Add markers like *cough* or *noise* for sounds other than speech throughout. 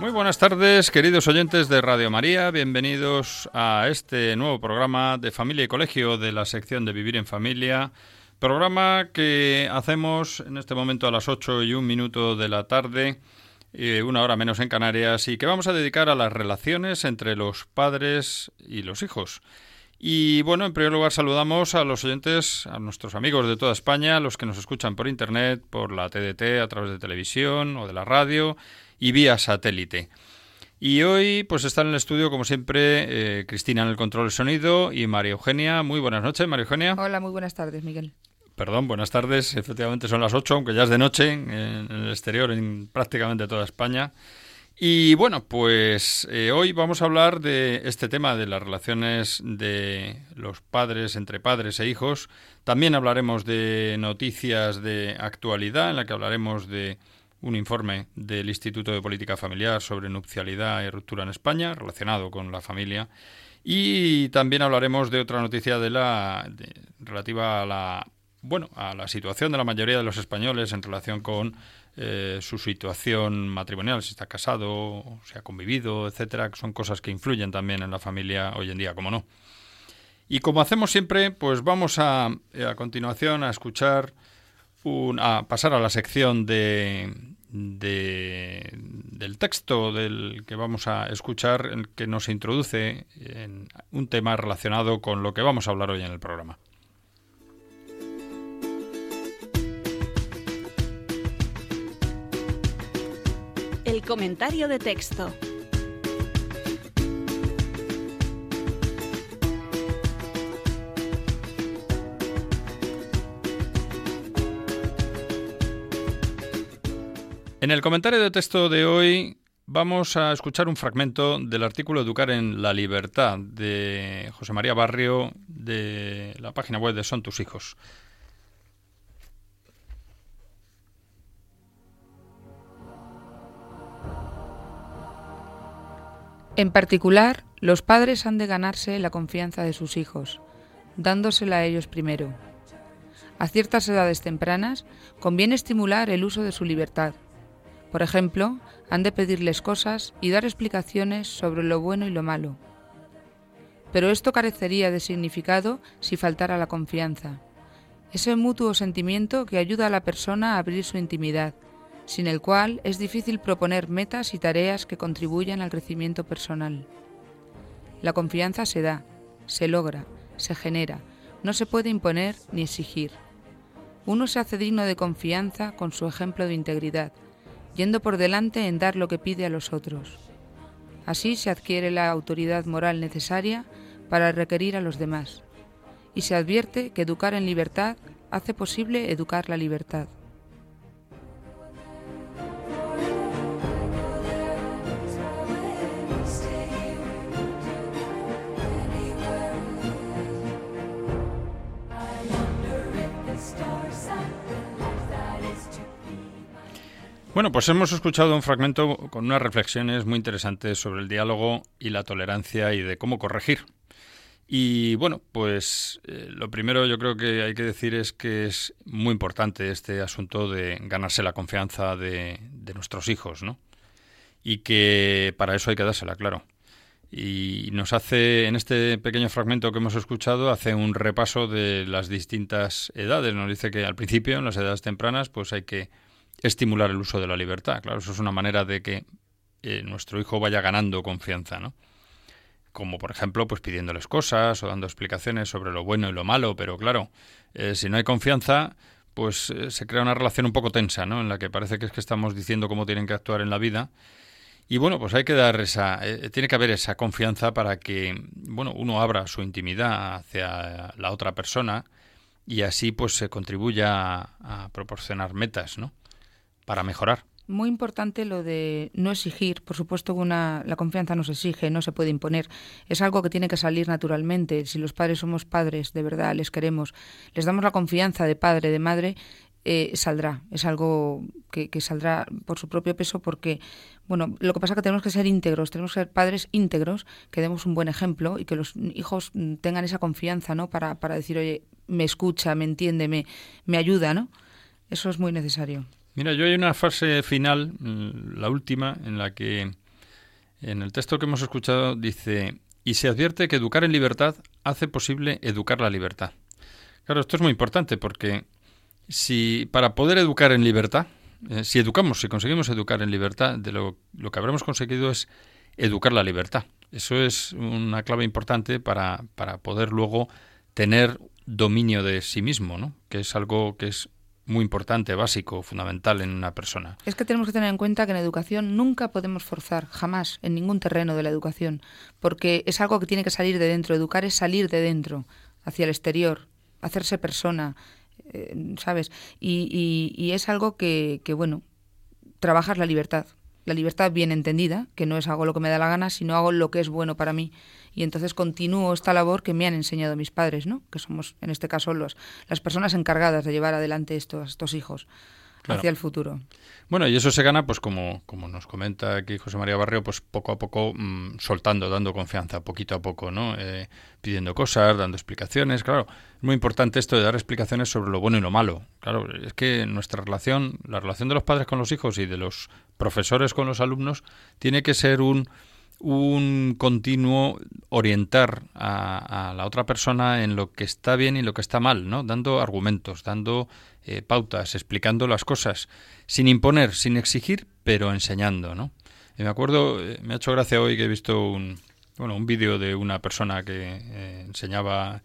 Muy buenas tardes, queridos oyentes de Radio María. Bienvenidos a este nuevo programa de Familia y Colegio de la sección de Vivir en Familia. Programa que hacemos en este momento a las 8 y un minuto de la tarde, eh, una hora menos en Canarias, y que vamos a dedicar a las relaciones entre los padres y los hijos. Y bueno, en primer lugar saludamos a los oyentes, a nuestros amigos de toda España, los que nos escuchan por internet, por la TDT, a través de televisión o de la radio y vía satélite. Y hoy pues está en el estudio, como siempre, eh, Cristina en el control del sonido y María Eugenia. Muy buenas noches, María Eugenia. Hola, muy buenas tardes, Miguel. Perdón, buenas tardes. Efectivamente son las 8, aunque ya es de noche en, en el exterior, en prácticamente toda España. Y bueno, pues eh, hoy vamos a hablar de este tema de las relaciones de los padres entre padres e hijos. También hablaremos de noticias de actualidad, en la que hablaremos de un informe del Instituto de Política Familiar sobre nupcialidad y ruptura en España, relacionado con la familia. Y también hablaremos de otra noticia de la relativa a la bueno a la situación de la mayoría de los españoles en relación con eh, su situación matrimonial, si está casado, si ha convivido, etcétera, que son cosas que influyen también en la familia hoy en día, como no. Y como hacemos siempre, pues vamos a, a continuación a escuchar a pasar a la sección de, de- del texto del que vamos a escuchar, en que nos introduce en un tema relacionado con lo que vamos a hablar hoy en el programa. El comentario de texto. En el comentario de texto de hoy vamos a escuchar un fragmento del artículo Educar en la Libertad de José María Barrio de la página web de Son tus hijos. En particular, los padres han de ganarse la confianza de sus hijos, dándosela a ellos primero. A ciertas edades tempranas conviene estimular el uso de su libertad. Por ejemplo, han de pedirles cosas y dar explicaciones sobre lo bueno y lo malo. Pero esto carecería de significado si faltara la confianza, ese mutuo sentimiento que ayuda a la persona a abrir su intimidad, sin el cual es difícil proponer metas y tareas que contribuyan al crecimiento personal. La confianza se da, se logra, se genera, no se puede imponer ni exigir. Uno se hace digno de confianza con su ejemplo de integridad, yendo por delante en dar lo que pide a los otros. Así se adquiere la autoridad moral necesaria para requerir a los demás, y se advierte que educar en libertad hace posible educar la libertad. Bueno, pues hemos escuchado un fragmento con unas reflexiones muy interesantes sobre el diálogo y la tolerancia y de cómo corregir. Y bueno, pues eh, lo primero yo creo que hay que decir es que es muy importante este asunto de ganarse la confianza de, de nuestros hijos, ¿no? Y que para eso hay que dársela, claro. Y nos hace, en este pequeño fragmento que hemos escuchado, hace un repaso de las distintas edades. Nos dice que al principio, en las edades tempranas, pues hay que estimular el uso de la libertad. Claro, eso es una manera de que eh, nuestro hijo vaya ganando confianza, ¿no? como por ejemplo, pues pidiéndoles cosas o dando explicaciones sobre lo bueno y lo malo, pero claro, eh, si no hay confianza, pues eh, se crea una relación un poco tensa, ¿no? En la que parece que es que estamos diciendo cómo tienen que actuar en la vida. Y bueno, pues hay que dar esa, tiene que haber esa confianza para que, bueno, uno abra su intimidad hacia la otra persona y así pues se contribuya a, proporcionar metas, ¿no? Para mejorar. Muy importante lo de no exigir. Por supuesto que la confianza no se exige, no se puede imponer. Es algo que tiene que salir naturalmente. Si los padres somos padres, de verdad, les queremos, les damos la confianza de padre, de madre, eh, saldrá. Es algo que, saldrá por su propio peso porque, bueno, lo que pasa es que tenemos que ser íntegros, tenemos que ser padres íntegros, que demos un buen ejemplo y que los hijos tengan esa confianza, ¿no? Para, para decir, oye, me escucha, me entiende, me ayuda, ¿no? Eso es muy necesario. Mira, yo hay una fase final, mm, la última, en la que en el texto que hemos escuchado dice, y se advierte que educar en libertad hace posible educar la libertad. Claro, esto es muy importante porque si para poder educar en libertad, eh, si educamos, si conseguimos educar en libertad, de lo, lo que habremos conseguido es educar la libertad. Eso es una clave importante para, para poder luego tener dominio de sí mismo, ¿no? que es algo que es muy importante, básico, fundamental en una persona. Es que tenemos que tener en cuenta que en educación nunca podemos forzar, jamás, en ningún terreno de la educación, porque es algo que tiene que salir de dentro. Educar es salir de dentro, hacia el exterior, hacerse persona, eh, ¿sabes? Y, y, es algo que, que, bueno, trabajar la libertad. La libertad bien entendida, que no es hago lo que me da la gana, sino hago lo que es bueno para mí y entonces continúo esta labor que me han enseñado mis padres, ¿no? que somos en este caso los, las personas encargadas de llevar adelante estos, estos hijos hacia el futuro. Bueno, y eso se gana, pues como, como nos comenta aquí José María Barrio, pues poco a poco mm, soltando, dando confianza, poquito a poco, ¿no? Eh, pidiendo cosas, dando explicaciones. Claro, es muy importante esto de dar explicaciones sobre lo bueno y lo malo. Claro, es que nuestra relación, la relación de los padres con los hijos y de los profesores con los alumnos, tiene que ser un un continuo orientar a, la otra persona en lo que está bien y lo que está mal, ¿no? Dando argumentos, dando eh, pautas, explicando las cosas, sin imponer, sin exigir, pero enseñando, ¿no? Me acuerdo, eh, me ha hecho gracia hoy que he visto un, bueno, un vídeo de una persona que eh, enseñaba,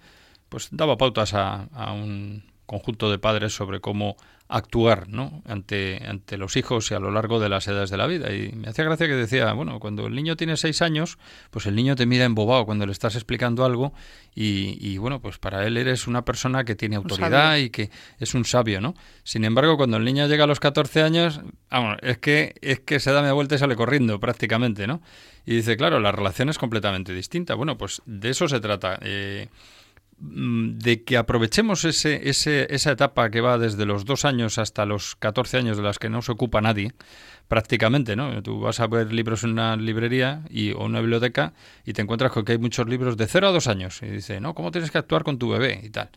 pues daba pautas a, a un conjunto de padres sobre cómo actuar ¿no? ante, ante los hijos y a lo largo de las edades de la vida. Y me hacía gracia que decía, bueno, cuando el niño tiene seis años, pues el niño te mira embobado cuando le estás explicando algo y, y bueno, pues para él eres una persona que tiene autoridad y que es un sabio, ¿no? Sin embargo, cuando el niño llega a los 14 años, vamos, es que, es que se da media vuelta y sale corriendo prácticamente, ¿no? Y dice, claro, la relación es completamente distinta. Bueno, pues de eso se trata. Eh, de que aprovechemos ese, ese, esa etapa que va desde los dos años hasta los 14 años de las que no se ocupa nadie, prácticamente, ¿no? Tú vas a ver libros en una librería y, o una biblioteca y te encuentras con que hay muchos libros de 0 a 2 años y dice, no, ¿cómo tienes que actuar con tu bebé? y tal.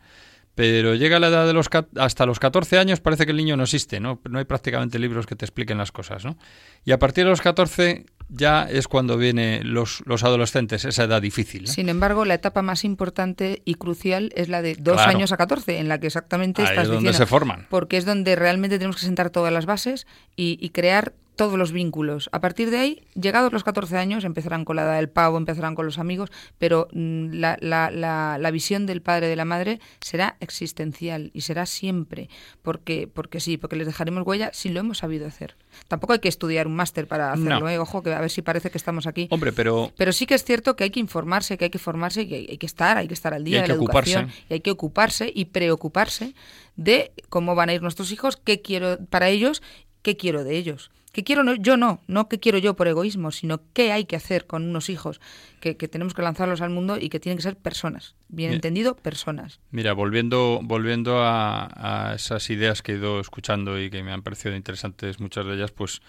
Pero llega la edad de los hasta los 14 años parece que el niño no existe, ¿no? No hay prácticamente libros que te expliquen las cosas, ¿no? Y a partir de los 14 ya es cuando vienen los, los adolescentes, esa edad difícil. Sin embargo, la etapa más importante y crucial es la de dos años a 14, en la que exactamente Ahí estás es donde se forman. Porque es donde realmente tenemos que sentar todas las bases y, y crear todos los vínculos. A partir de ahí, llegados los 14 años, empezarán con la edad del pavo, empezarán con los amigos, pero mm, la, la, la, la, visión del padre y de la madre será existencial y será siempre, porque, porque sí, porque les dejaremos huella si lo hemos sabido hacer. Tampoco hay que estudiar un máster para hacerlo, ¿eh? ojo, que a ver si parece que estamos aquí. Hombre, pero... Pero sí que es cierto que hay que informarse, que hay que formarse, que hay, que estar, hay que estar al día de la educación, y hay que ocuparse y preocuparse de cómo van a ir nuestros hijos, qué quiero para ellos, qué quiero de ellos. ¿Qué quiero no, yo no? No qué quiero yo por egoísmo, sino qué hay que hacer con unos hijos que, tenemos que lanzarlos al mundo y que tienen que ser personas. Bien entendido, personas. Mira, volviendo, volviendo a, esas ideas que he ido escuchando y que me han parecido interesantes, muchas de ellas, pues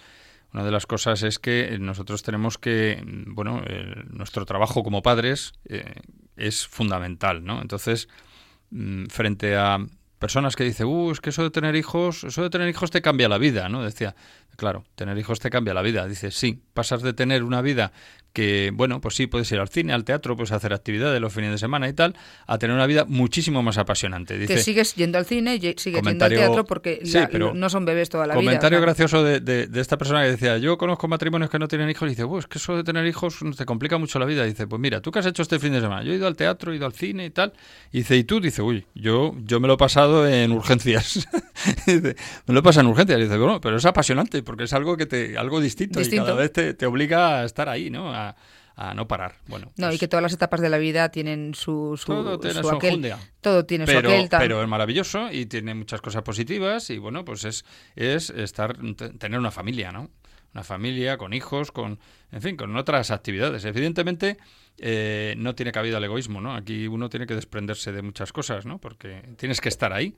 una de las cosas es que nosotros tenemos que, bueno, nuestro trabajo como padres eh, es fundamental, ¿no? Entonces, mm, frente a personas que dicen, uh, es que eso de tener hijos, eso de tener hijos te cambia la vida, ¿no? Decía, Claro, tener hijos te cambia la vida. Dice, sí, pasas de tener una vida que, bueno, pues sí, puedes ir al cine, al teatro, puedes hacer actividades los fines de semana y tal, a tener una vida muchísimo más apasionante. Dice, que sigues yendo al cine y sigues yendo al teatro porque no son bebés toda la vida. Comentario gracioso de, esta persona que decía, yo conozco matrimonios que no tienen hijos y dice, pues que eso de tener hijos te complica mucho la vida. dice, pues mira, ¿tú qué has hecho este fin de semana? Yo he ido al teatro, he ido al cine y tal. Y dice, ¿y tú? Dice, uy, yo, yo me lo he pasado en urgencias. *laughs* dice, me lo he pasado en urgencias. dice, bueno, pero es apasionante porque es algo que te, algo distinto, y cada vez te, te obliga a estar ahí, ¿no? A, a no parar. Bueno, no, y pues que todas las etapas de la vida tienen su, su todo tiene su, aquel, todo tiene pero, su aquel, pero es maravilloso y tiene muchas cosas positivas y bueno, pues es es estar tener una familia, ¿no? Una familia con hijos, con en fin, con otras actividades. Evidentemente eh, no tiene cabida el egoísmo, ¿no? Aquí uno tiene que desprenderse de muchas cosas, ¿no? Porque tienes que estar ahí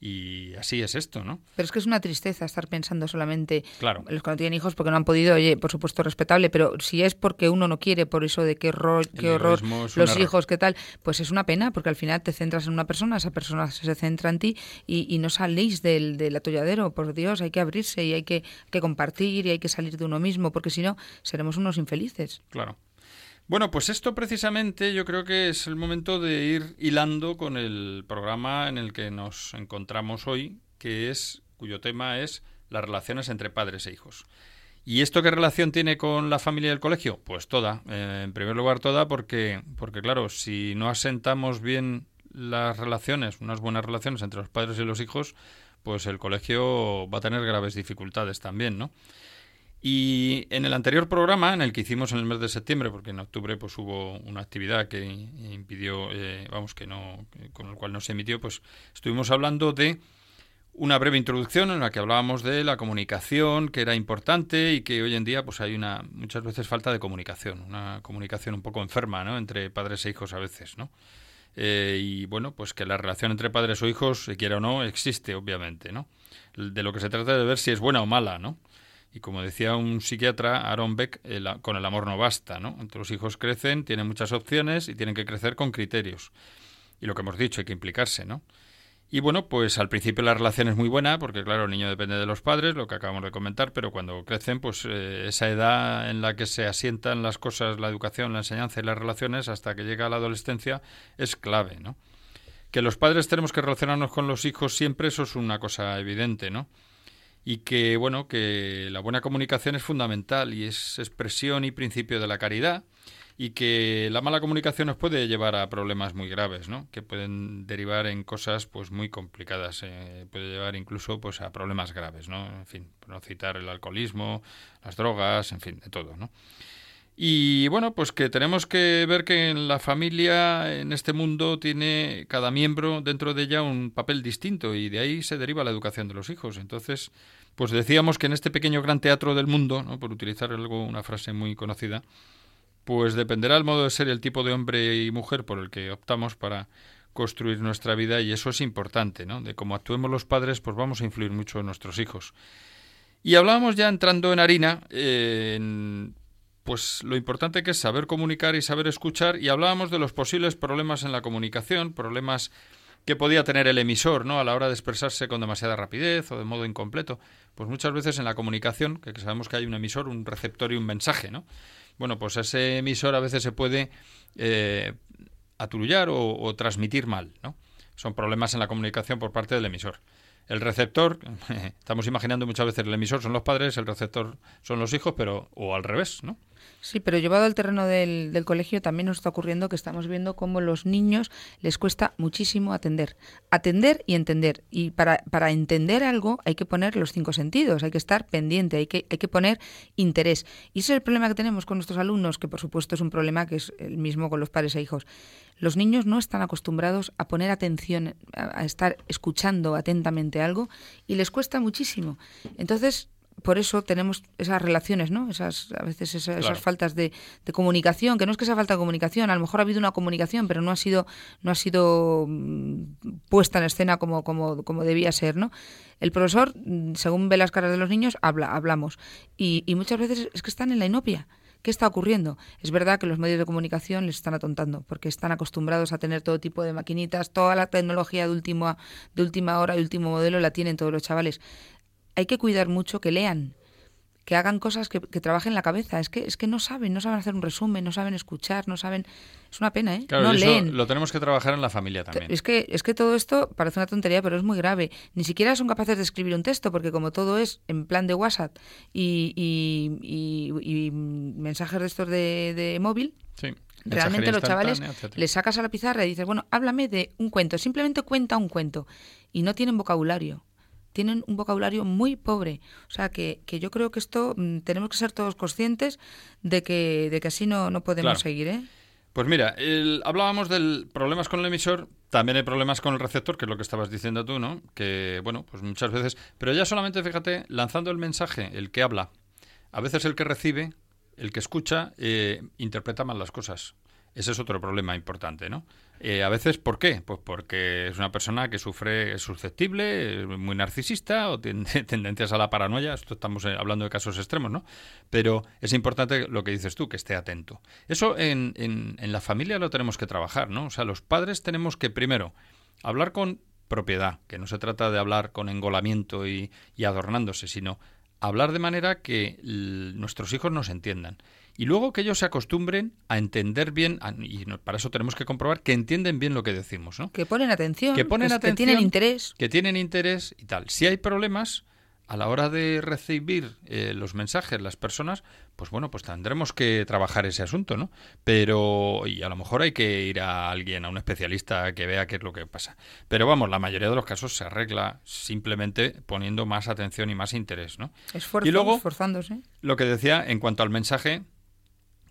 y así es esto, ¿no? Pero es que es una tristeza estar pensando solamente claro. los que no tienen hijos porque no han podido, oye, por supuesto respetable, pero si es porque uno no quiere, por eso de qué horror, qué horror, los hijos, qué tal, pues es una pena porque al final te centras en una persona, esa persona se centra en ti y, no salís del, del, atolladero, por Dios, hay que abrirse y hay que, que compartir y hay que salir de uno mismo porque si no seremos unos infelices. Claro. Bueno, pues esto precisamente yo creo que es el momento de ir hilando con el programa en el que nos encontramos hoy, que es cuyo tema es las relaciones entre padres e hijos. ¿Y esto qué relación tiene con la familia y el colegio? Pues toda. Eh, en primer lugar, toda porque, porque, claro, si no asentamos bien las relaciones, unas buenas relaciones entre los padres y los hijos, pues el colegio va a tener graves dificultades también, ¿no? Y en el anterior programa, en el que hicimos en el mes de septiembre, porque en octubre pues hubo una actividad que impidió, eh, vamos, que no, con el cual no se emitió, pues estuvimos hablando de una breve introducción en la que hablábamos de la comunicación, que era importante y que hoy en día pues hay una muchas veces falta de comunicación, una comunicación un poco enferma, ¿no? Entre padres e hijos a veces, ¿no? Eh, y bueno, pues que la relación entre padres o hijos, quiera o no, existe, obviamente, ¿no? De lo que se trata de ver si es buena o mala, ¿no? Y como decía un psiquiatra, Aaron Beck, con el amor no basta, ¿no? los hijos crecen, tienen muchas opciones y tienen que crecer con criterios. Y lo que hemos dicho, hay que implicarse, ¿no? Y bueno, pues al principio la relación es muy buena, porque claro, el niño depende de los padres, lo que acabamos de comentar, pero cuando crecen, pues eh, esa edad en la que se asientan las cosas, la educación, la enseñanza y las relaciones, hasta que llega la adolescencia, es clave, ¿no? Que los padres tenemos que relacionarnos con los hijos siempre, eso es una cosa evidente, ¿no? Y que bueno que la buena comunicación es fundamental y es expresión y principio de la caridad y que la mala comunicación nos puede llevar a problemas muy graves, ¿no? Que pueden derivar en cosas pues muy complicadas, eh, puede llevar incluso pues a problemas graves, ¿no? En fin, por no citar el alcoholismo, las drogas, en fin, de todo, ¿no? Y bueno, pues que tenemos que ver que en la familia, en este mundo, tiene cada miembro dentro de ella un papel distinto y de ahí se deriva la educación de los hijos. Entonces, pues decíamos que en este pequeño gran teatro del mundo, ¿no? por utilizar algo, una frase muy conocida, pues dependerá el modo de ser, el tipo de hombre y mujer por el que optamos para construir nuestra vida y eso es importante, ¿no? De cómo actuemos los padres, pues vamos a influir mucho en nuestros hijos. Y hablábamos ya entrando en harina, en pues lo importante que es saber comunicar y saber escuchar y hablábamos de los posibles problemas en la comunicación, problemas que podía tener el emisor, ¿no? A la hora de expresarse con demasiada rapidez o de modo incompleto. Pues muchas veces en la comunicación, que sabemos que hay un emisor, un receptor y un mensaje, ¿no? Bueno, pues ese emisor a veces se puede eh, aturullar o, o, transmitir mal, ¿no? Son problemas en la comunicación por parte del emisor. El receptor, *laughs* estamos imaginando muchas veces el emisor son los padres, el receptor son los hijos, pero o al revés, ¿no? Sí, pero llevado al terreno del, del, colegio también nos está ocurriendo que estamos viendo cómo los niños les cuesta muchísimo atender. Atender y entender. Y para, para entender algo hay que poner los cinco sentidos, hay que estar pendiente, hay que, hay que poner interés. Y ese es el problema que tenemos con nuestros alumnos, que por supuesto es un problema que es el mismo con los padres e hijos. Los niños no están acostumbrados a poner atención, a, a estar escuchando atentamente algo y les cuesta muchísimo. Entonces, por eso tenemos esas relaciones, ¿no? Esas, a veces esas, faltas de, comunicación, que no es que sea falta de comunicación, a lo mejor ha habido una comunicación, pero no ha sido, no ha sido mm, puesta en escena como, como, como debía ser, ¿no? El profesor, mm, según ve las caras de los niños, habla, hablamos. Y, y muchas veces es que están en la inopia. ¿Qué está ocurriendo? Es verdad que los medios de comunicación les están atontando, porque están acostumbrados a tener todo tipo de maquinitas, toda la tecnología de última, de última hora, de último modelo la tienen todos los chavales hay que cuidar mucho que lean, que hagan cosas que, que, trabajen la cabeza. Es que, es que no saben, no saben hacer un resumen, no saben escuchar, no saben... Es una pena, ¿eh? Claro, no eso leen. lo tenemos que trabajar en la familia también. Es que, es que todo esto parece una tontería, pero es muy grave. Ni siquiera son capaces de escribir un texto, porque como todo es en plan de WhatsApp y, y, y, y mensajes de estos de, de móvil, Sí. Realmente los chavales Mensajería instantánea, etcétera. le sacas a la pizarra y dices, bueno, háblame de un cuento, simplemente cuenta un cuento. Y no tienen vocabulario. Tienen un vocabulario muy pobre. O sea que, que yo creo que esto mm, tenemos que ser todos conscientes de que, de que así no, no podemos Claro. seguir, ¿eh? Pues mira, el- hablábamos del problemas con el emisor, también hay problemas con el receptor, que es lo que estabas diciendo tú, ¿no? Que, bueno, pues muchas veces, pero ya solamente, fíjate, lanzando el mensaje, el que habla, a veces el que recibe, el que escucha, eh, interpreta mal las cosas. Ese es otro problema importante, ¿no? Eh, a veces, ¿por qué? Pues porque es una persona que sufre, es susceptible, es muy narcisista o tiene *laughs* tendencias a la paranoia. Esto estamos eh, hablando de casos extremos, ¿no? Pero es importante lo que dices tú, que esté atento. Eso en, en, en la familia lo tenemos que trabajar, ¿no? O sea, los padres tenemos que, primero, hablar con propiedad, que no se trata de hablar con engolamiento y, y adornándose, sino hablar de manera que nuestros hijos nos entiendan. Y luego que ellos se acostumbren a entender bien, a- y para eso tenemos que comprobar que entienden bien lo que decimos, ¿no? Que ponen atención, Que ponen que, atención. tienen interés. Que tienen interés y tal. Si hay problemas a la hora de recibir eh, los mensajes, las personas, pues bueno, pues tendremos que trabajar ese asunto, ¿no? Pero, y a lo mejor hay que ir a alguien, a un especialista que vea qué es lo que pasa. Pero vamos, la mayoría de los casos se arregla simplemente poniendo más atención y más interés, ¿no? Esfuerzo, Y luego- esforzándose. Lo que decía en cuanto al mensaje,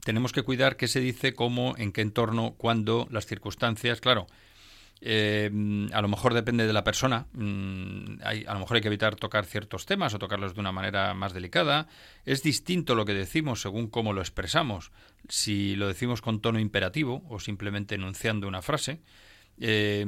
tenemos que cuidar qué se dice, cómo, en qué entorno, cuándo, las circunstancias. Claro, eh, a lo mejor depende de la persona. mm, a lo mejor hay que evitar tocar ciertos temas o tocarlos de una manera más delicada. Es distinto lo que decimos según cómo lo expresamos. Si lo decimos con tono imperativo o simplemente enunciando una frase. Eh,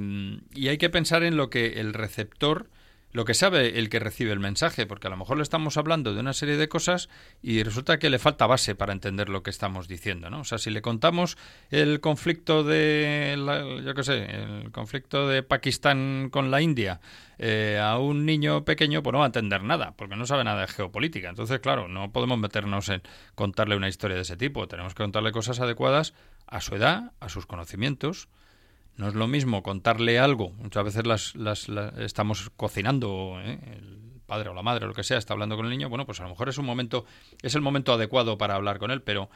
y hay que pensar en lo que el receptor, lo que sabe el que recibe el mensaje, porque a lo mejor le estamos hablando de una serie de cosas y resulta que le falta base para entender lo que estamos diciendo, ¿no? O sea, si le contamos el conflicto de, la- yo qué sé, el conflicto de Pakistán con la India eh, a un niño pequeño, pues no va a entender nada, porque no sabe nada de geopolítica. Entonces, claro, no podemos meternos en contarle una historia de ese tipo. Tenemos que contarle cosas adecuadas a su edad, a sus conocimientos. No es lo mismo contarle algo. Muchas veces las, las- la- estamos cocinando, ¿eh? el padre o la madre o lo que sea está hablando con el niño. Bueno, pues a lo mejor es un momento, es el momento adecuado para hablar con él, pero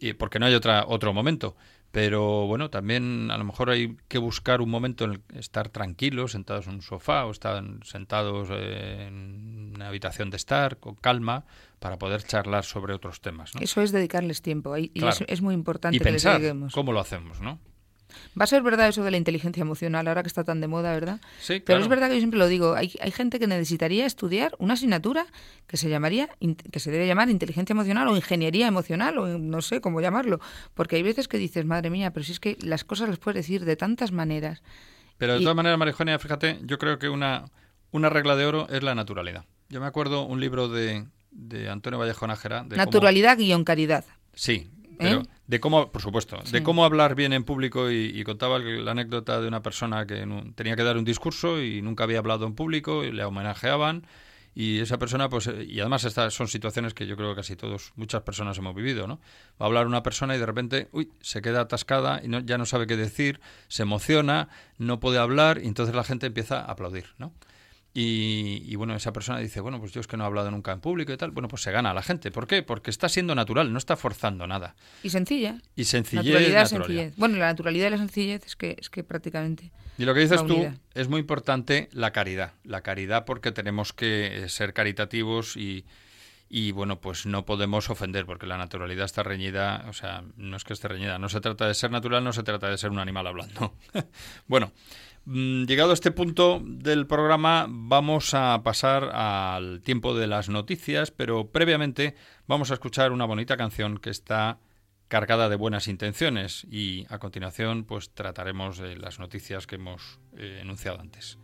y porque no hay otra otro momento. Pero bueno, también a lo mejor hay que buscar un momento en el que estar tranquilos, sentados en un sofá o estar sentados eh, en una habitación de estar con calma para poder charlar sobre otros temas. ¿no? Eso es dedicarles tiempo. Y, Claro. es, es muy importante Y que les pensar dediquemos. cómo lo hacemos, ¿no? Va a ser verdad eso de la inteligencia emocional, ahora que está tan de moda, ¿verdad? Sí, Pero claro. es verdad que yo siempre lo digo, hay, hay gente que necesitaría estudiar una asignatura que se llamaría, que se debe llamar inteligencia emocional o ingeniería emocional o no sé cómo llamarlo, porque hay veces que dices, madre mía, pero si es que las cosas las puedes decir de tantas maneras. Pero de Y- todas maneras, Marijonia, fíjate, yo creo que una, una regla de oro es la naturalidad. Yo me acuerdo un libro de, de Antonio Vallejo Nájera. De cómo- Naturalidad guion caridad. sí, pero ¿Eh? De cómo, por supuesto, Sí. de cómo hablar bien en público y, y contaba la anécdota de una persona que un- tenía que dar un discurso y nunca había hablado en público y le homenajeaban. Y esa persona, pues, eh, y además estas son situaciones que yo creo que casi todos, muchas personas hemos vivido, ¿no? Va a hablar una persona y de repente, uy, se queda atascada y no, ya no sabe qué decir, se emociona, no puede hablar y entonces la gente empieza a aplaudir, ¿no? Y, y, bueno, esa persona dice, bueno, pues yo es que no he hablado nunca en público y tal. Bueno, pues se gana a la gente. ¿Por qué? Porque está siendo natural, no está forzando nada. Y sencilla. Y sencillez, naturalidad, sencillez. Bueno, la naturalidad y la sencillez es que, es que prácticamente... Y lo que dices tú es muy importante la caridad. La caridad porque tenemos que eh, ser caritativos y, y bueno, pues no podemos ofender porque la naturalidad está reñida, o sea, no es que esté reñida, no se trata de ser natural, no se trata de ser un animal hablando. *laughs* bueno, llegado a este punto del programa vamos a pasar al tiempo de las noticias, pero previamente vamos a escuchar una bonita canción que está cargada de buenas intenciones y a continuación pues trataremos de las noticias que hemos eh, enunciado antes.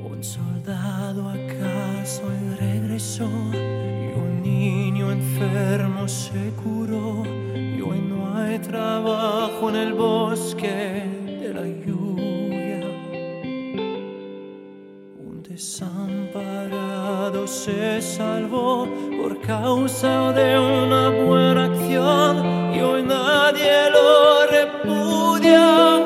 Un soldado acaso regresó y un niño enfermo se curó y hoy no hay trabajo en el bosque de la lluvia. Un desamparado se salvó por causa de una buena acción y hoy nadie lo repudia.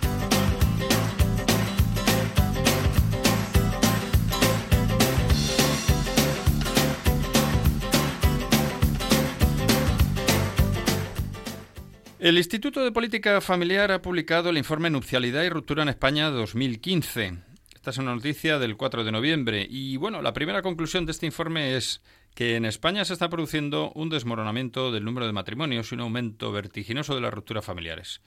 El Instituto de Política Familiar ha publicado el informe Nupcialidad y Ruptura en España 2015. Esta es una noticia del 4 de noviembre y bueno, la primera conclusión de este informe es que en España se está produciendo un desmoronamiento del número de matrimonios y un aumento vertiginoso de las rupturas familiares.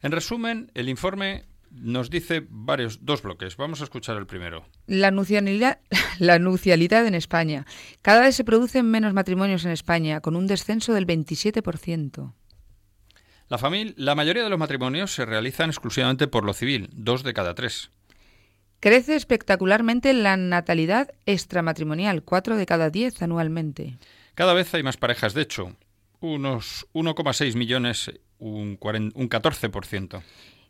En resumen, el informe nos dice varios dos bloques. Vamos a escuchar el primero. La nucialidad, *laughs* la nucialidad en España. Cada vez se producen menos matrimonios en España, con un descenso del 27%. La, famil- la mayoría de los matrimonios se realizan exclusivamente por lo civil, dos de cada tres. Crece espectacularmente la natalidad extramatrimonial, 4 de cada 10 anualmente. Cada vez hay más parejas, de hecho, unos 1,6 millones, un, cuaren- un 14%.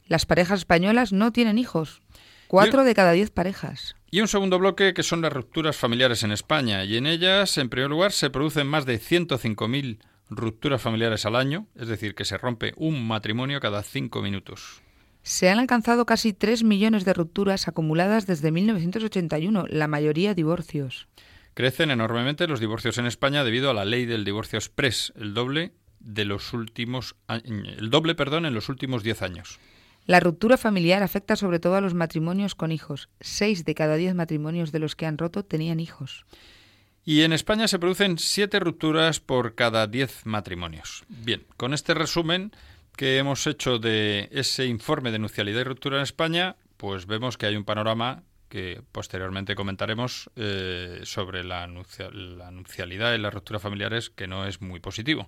Las parejas españolas no tienen hijos, 4 Yo- de cada 10 parejas. Y un segundo bloque que son las rupturas familiares en España, y en ellas, en primer lugar, se producen más de 105.000 rupturas familiares al año, es decir, que se rompe un matrimonio cada cinco minutos. Se han alcanzado casi 3 millones de rupturas acumuladas desde 1981, la mayoría divorcios. Crecen enormemente los divorcios en España debido a la ley del divorcio express, el doble de los últimos el doble, perdón, en los últimos 10 años. La ruptura familiar afecta sobre todo a los matrimonios con hijos. 6 de cada 10 matrimonios de los que han roto tenían hijos. Y en España se producen siete rupturas por cada 10 matrimonios. Bien, con este resumen que hemos hecho de ese informe de nucialidad y ruptura en España, pues vemos que hay un panorama que posteriormente comentaremos eh, sobre la, nucia- la nucialidad y las rupturas familiares que no es muy positivo.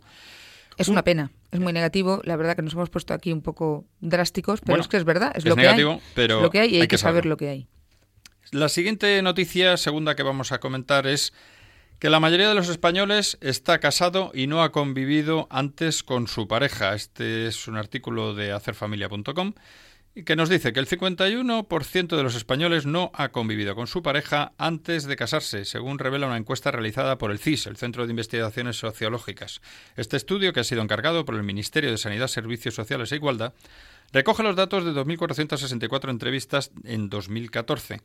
Es una pena, es muy negativo. La verdad que nos hemos puesto aquí un poco drásticos, pero Bueno, es que es verdad, es, es lo que hay. pero es lo que hay y hay, hay que, que saber saberlo. lo que hay. La siguiente noticia, segunda que vamos a comentar, es que la mayoría de los españoles está casado y no ha convivido antes con su pareja. Este es un artículo de hacerfamilia.com que nos dice que el 51% de los españoles no ha convivido con su pareja antes de casarse, según revela una encuesta realizada por el CIS, el Centro de Investigaciones Sociológicas. Este estudio, que ha sido encargado por el Ministerio de Sanidad, Servicios Sociales e Igualdad, Recoge los datos de 2.464 entrevistas en 2014.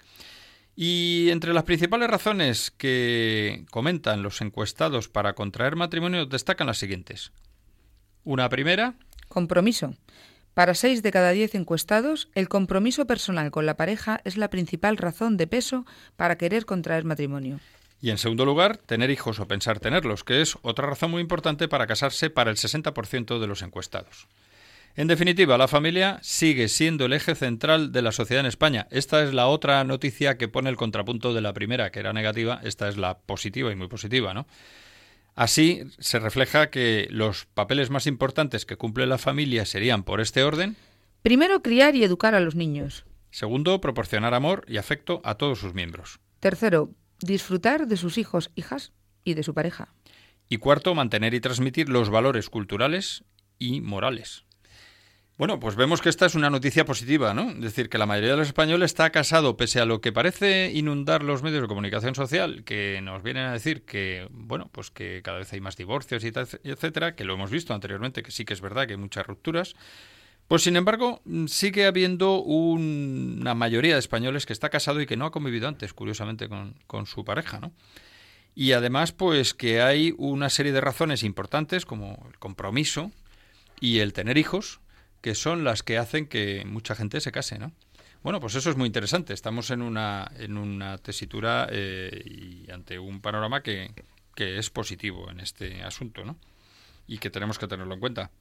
Y entre las principales razones que comentan los encuestados para contraer matrimonio destacan las siguientes. Una primera. Compromiso. Para seis de cada diez encuestados, el compromiso personal con la pareja es la principal razón de peso para querer contraer matrimonio. Y en segundo lugar, tener hijos o pensar tenerlos, que es otra razón muy importante para casarse para el 60% de los encuestados. En definitiva, la familia sigue siendo el eje central de la sociedad en España. Esta es la otra noticia que pone el contrapunto de la primera, que era negativa. Esta es la positiva y muy positiva, ¿no? Así se refleja que los papeles más importantes que cumple la familia serían por este orden. Primero, criar y educar a los niños. Segundo, proporcionar amor y afecto a todos sus miembros. Tercero, disfrutar de sus hijos, hijas y de su pareja. Y cuarto, mantener y transmitir los valores culturales y morales. Bueno, pues vemos que esta es una noticia positiva, ¿no? Es decir, que la mayoría de los españoles está casado, pese a lo que parece inundar los medios de comunicación social, que nos vienen a decir que, bueno, pues que cada vez hay más divorcios y etcétera, que lo hemos visto anteriormente, que sí que es verdad que hay muchas rupturas. Pues sin embargo, sigue habiendo una mayoría de españoles que está casado y que no ha convivido antes, curiosamente, con, con su pareja, ¿no? Y además, pues que hay una serie de razones importantes, como el compromiso y el tener hijos, que son las que hacen que mucha gente se case, ¿no? Bueno, pues eso es muy interesante. Estamos en una, en una tesitura eh, y ante un panorama que, que es positivo en este asunto, ¿no? Y que tenemos que tenerlo en cuenta.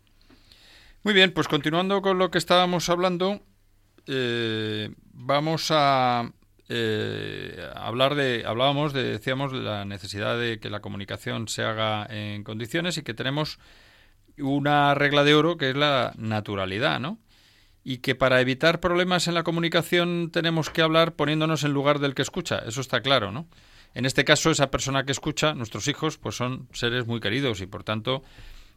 Muy bien, pues continuando con lo que estábamos hablando, eh, vamos a eh, hablar de, hablábamos de, decíamos, de la necesidad de que la comunicación se haga en condiciones y que tenemos una regla de oro que es la naturalidad, ¿no? Y que para evitar problemas en la comunicación tenemos que hablar poniéndonos en lugar del que escucha, eso está claro, ¿no? En este caso, esa persona que escucha, nuestros hijos, pues son seres muy queridos y por tanto,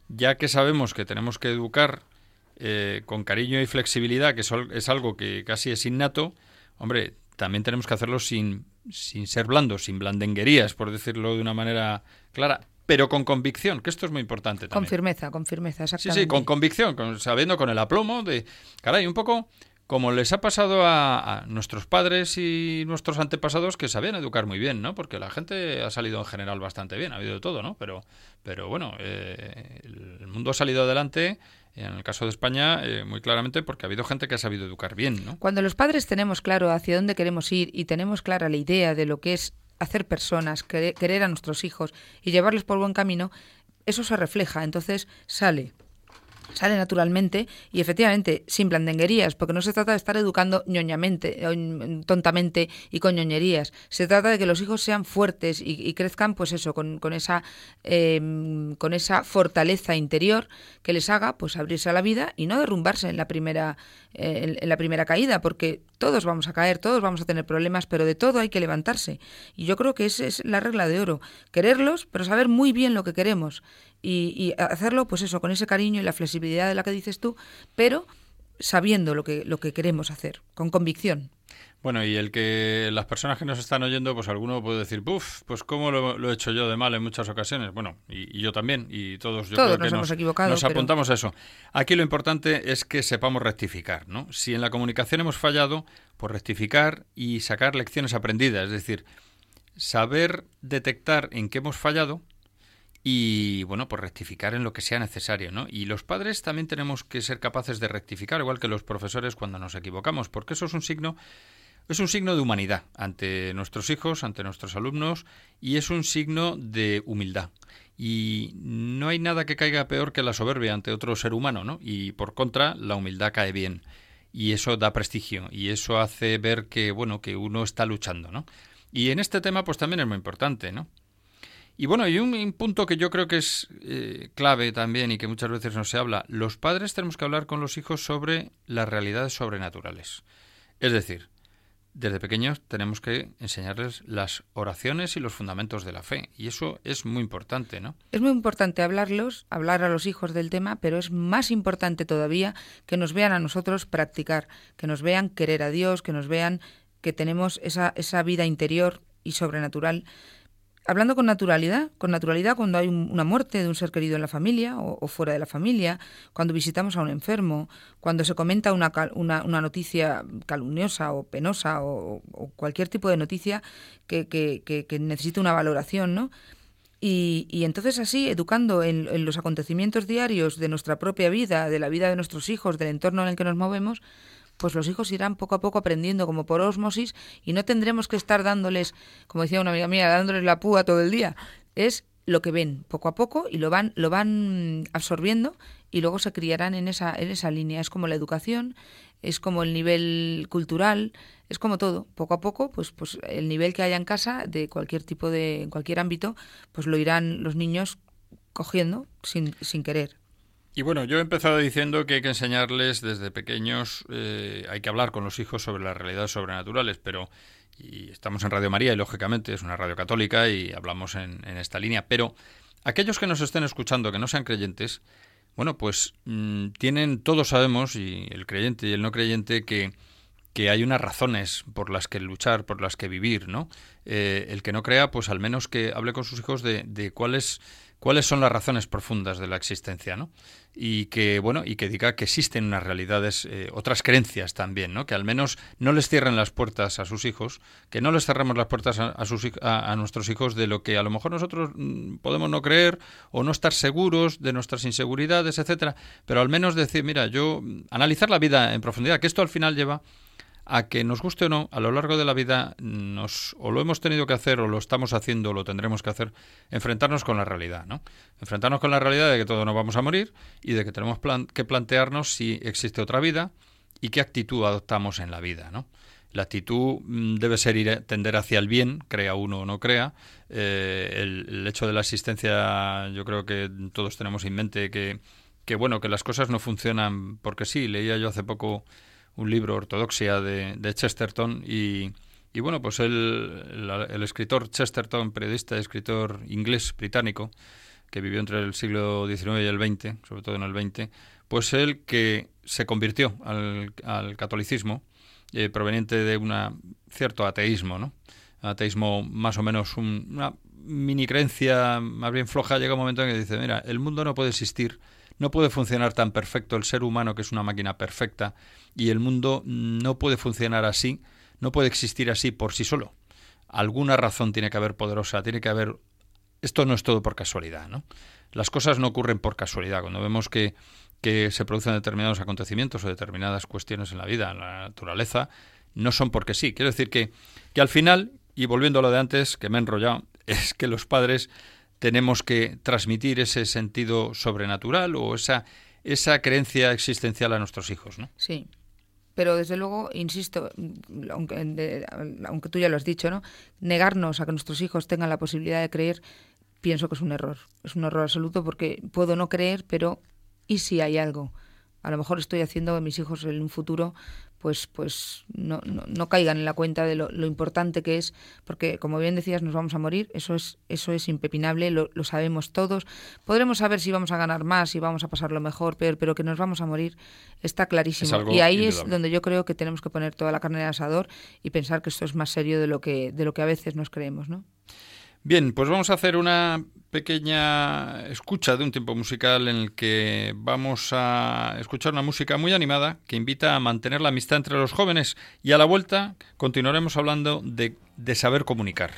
ya que sabemos que tenemos que educar eh, con cariño y flexibilidad, que es algo que casi es innato, hombre, también tenemos que hacerlo sin, sin ser blandos, sin blandenguerías, por decirlo de una manera clara pero con convicción, que esto es muy importante también. Con firmeza, con firmeza, exactamente. Sí, sí, con convicción, con, sabiendo con el aplomo de, caray, un poco como les ha pasado a, nuestros padres y nuestros antepasados que sabían educar muy bien, ¿no? Porque la gente ha salido en general bastante bien, ha habido de todo, ¿no? Pero, pero bueno, eh, el mundo ha salido adelante en el caso de España, eh, muy claramente, porque ha habido gente que ha sabido educar bien, ¿no? Cuando los padres tenemos claro hacia dónde queremos ir y tenemos clara la idea de lo que es hacer personas, querer a nuestros hijos y llevarlos por buen camino, eso se refleja, entonces sale sale naturalmente y efectivamente sin blandenguerías, porque no se trata de estar educando ñoñamente, tontamente y con ñoñerías. Se trata de que los hijos sean fuertes y, crezcan, pues eso, con, con esa em, con esa fortaleza interior que les haga, pues abrirse a la vida y no derrumbarse en la primera eh, en, la primera caída, porque todos vamos a caer, todos vamos a tener problemas, pero de todo hay que levantarse. Y yo creo que esa es la regla de oro, quererlos, pero saber muy bien lo que queremos y, hacerlo, pues eso, con ese cariño y la flexibilidad de la que dices tú, pero sabiendo lo que, lo que queremos hacer, con convicción. Bueno, y el que las personas que nos están oyendo, pues alguno puede decir, puf, pues cómo lo, he hecho yo de mal en muchas ocasiones. Bueno, y, yo también, y todos yo creo que nos, hemos equivocado, nos apuntamos a eso. Aquí lo importante es que sepamos rectificar, ¿no? Si en la comunicación hemos fallado, pues rectificar y sacar lecciones aprendidas, es decir, saber detectar en qué hemos fallado y bueno, pues rectificar en lo que sea necesario, ¿no? Y los padres también tenemos que ser capaces de rectificar, igual que los profesores cuando nos equivocamos, porque eso es un signo es un signo de humanidad ante nuestros hijos, ante nuestros alumnos y es un signo de humildad. Y no hay nada que caiga peor que la soberbia ante otro ser humano, ¿no? Y por contra, la humildad cae bien y eso da prestigio y eso hace ver que bueno, que uno está luchando, ¿no? Y en este tema pues también es muy importante, ¿no? Y bueno, y un, punto que yo creo que es eh, clave también y que muchas veces no se habla, los padres tenemos que hablar con los hijos sobre las realidades sobrenaturales. Es decir, desde pequeños tenemos que enseñarles las oraciones y los fundamentos de la fe. Y eso es muy importante, ¿no? Es muy importante hablarlos, hablar a los hijos del tema, pero es más importante todavía que nos vean a nosotros practicar, que nos vean querer a Dios, que nos vean que tenemos esa, esa vida interior y sobrenatural hablando con naturalidad, con naturalidad cuando hay una muerte de un ser querido en la familia o, fuera de la familia, cuando visitamos a un enfermo, cuando se comenta una, una, noticia calumniosa o penosa o, cualquier tipo de noticia que, que, que, necesite una valoración, ¿no? Y, y, entonces así, educando en, los acontecimientos diarios de nuestra propia vida, de la vida de nuestros hijos, del entorno en el que nos movemos, pues los hijos irán poco a poco aprendiendo como por osmosis y no tendremos que estar dándoles, como decía una amiga mía, dándoles la púa todo el día. Es lo que ven poco a poco y lo van, lo van absorbiendo y luego se criarán en esa, en esa línea. Es como la educación, es como el nivel cultural, es como todo. Poco a poco, pues, pues el nivel que haya en casa, de cualquier tipo de, en cualquier ámbito, pues lo irán los niños cogiendo sin, sin querer. Y bueno, yo he empezado diciendo que hay que enseñarles desde pequeños, eh, hay que hablar con los hijos sobre las realidades sobrenaturales, pero y estamos en Radio María y lógicamente es una radio católica y hablamos en, esta línea, pero aquellos que nos estén escuchando que no sean creyentes, bueno, pues mm, tienen, todos sabemos, y el creyente y el no creyente, que, que hay unas razones por las que luchar, por las que vivir, ¿no? Eh, el que no crea, pues al menos que hable con sus hijos de, de cuáles cuáles son las razones profundas de la existencia, ¿no? Y que, bueno, y que diga que existen unas realidades, eh, otras creencias también, ¿no? Que al menos no les cierren las puertas a sus hijos, que no les cerremos las puertas a, sus, a, nuestros hijos de lo que a lo mejor nosotros mm, podemos no creer o no estar seguros de nuestras inseguridades, etcétera, pero al menos decir, mira, yo mm, analizar la vida en profundidad, que esto al final lleva a que nos guste o no, a lo largo de la vida nos o lo hemos tenido que hacer o lo estamos haciendo o lo tendremos que hacer, enfrentarnos con la realidad, ¿no? Enfrentarnos con la realidad de que todos nos vamos a morir y de que tenemos que plantearnos si existe otra vida y qué actitud adoptamos en la vida, ¿no? La actitud mm, debe ser ir tender hacia el bien, crea uno o no crea. Eh, el, el, hecho de la existencia, yo creo que todos tenemos en mente que, que bueno, que las cosas no funcionan porque sí. Leía yo hace poco un libro, Ortodoxia, de, de Chesterton, y, bueno, pues el, el, escritor Chesterton, periodista y escritor inglés británico, que vivió entre el siglo XIX y el XX, sobre todo en el XX, pues él que se convirtió al, al catolicismo, eh, proveniente de un cierto ateísmo, ¿no? Ateísmo más o menos una mini creencia más bien floja, llega un momento en que dice, mira, el mundo no puede existir no puede funcionar tan perfecto el ser humano, que es una máquina perfecta, y el mundo no puede funcionar así, no puede existir así por sí solo. Alguna razón tiene que haber poderosa, tiene que haber... Esto no es todo por casualidad, ¿no? Las cosas no ocurren por casualidad. Cuando vemos que, que se producen determinados acontecimientos o determinadas cuestiones en la vida, en la naturaleza, no son porque sí. Quiero decir que, que al final, y volviendo a lo de antes, que me he enrollado, *laughs* es que los padres tenemos que transmitir ese sentido sobrenatural o esa, esa creencia existencial a nuestros hijos, ¿no? Sí. Pero desde luego, insisto, aunque, aunque tú ya lo has dicho, ¿no? Negarnos a que nuestros hijos tengan la posibilidad de creer, pienso que es un error. Es un error absoluto porque puedo no creer, pero ¿y si hay algo? A lo mejor estoy haciendo que mis hijos en un futuro pues, pues no, no, caigan en la cuenta de lo, importante que es, porque como bien decías, nos vamos a morir, eso es, eso es impepinable, lo, sabemos todos. Podremos saber si vamos a ganar más, si vamos a pasarlo mejor, peor, pero que nos vamos a morir está clarísimo. y ahí es donde yo creo que tenemos que poner toda la carne de asador y pensar que esto es más serio de lo que, de lo que a veces nos creemos, ¿no? Bien, pues vamos a hacer una pequeña escucha de un tiempo musical en el que vamos a escuchar una música muy animada que invita a mantener la amistad entre los jóvenes y a la vuelta continuaremos hablando de, de saber comunicar.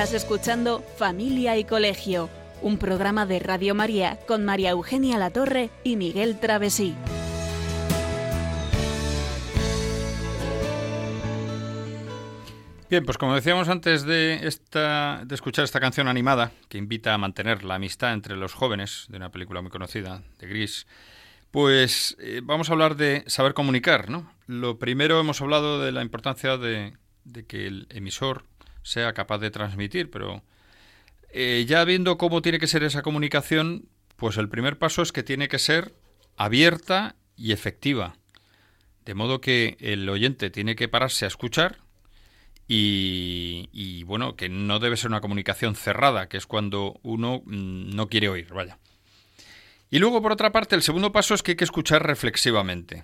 Estás escuchando Familia y Colegio, un programa de Radio María con María Eugenia Latorre y Miguel Travesí. Bien, pues como decíamos antes de, esta, de escuchar esta canción animada que invita a mantener la amistad entre los jóvenes, de una película muy conocida, de Gris, pues eh, vamos a hablar de saber comunicar, ¿no? Lo primero hemos hablado de la importancia de, de que el emisor sea capaz de transmitir, pero eh, ya viendo cómo tiene que ser esa comunicación, pues el primer paso es que tiene que ser abierta y efectiva. De modo que el oyente tiene que pararse a escuchar y, bueno, que no debe ser una comunicación cerrada, que es cuando uno mm, no quiere oír, vaya. Y luego, por otra parte, el segundo paso es que hay que escuchar reflexivamente.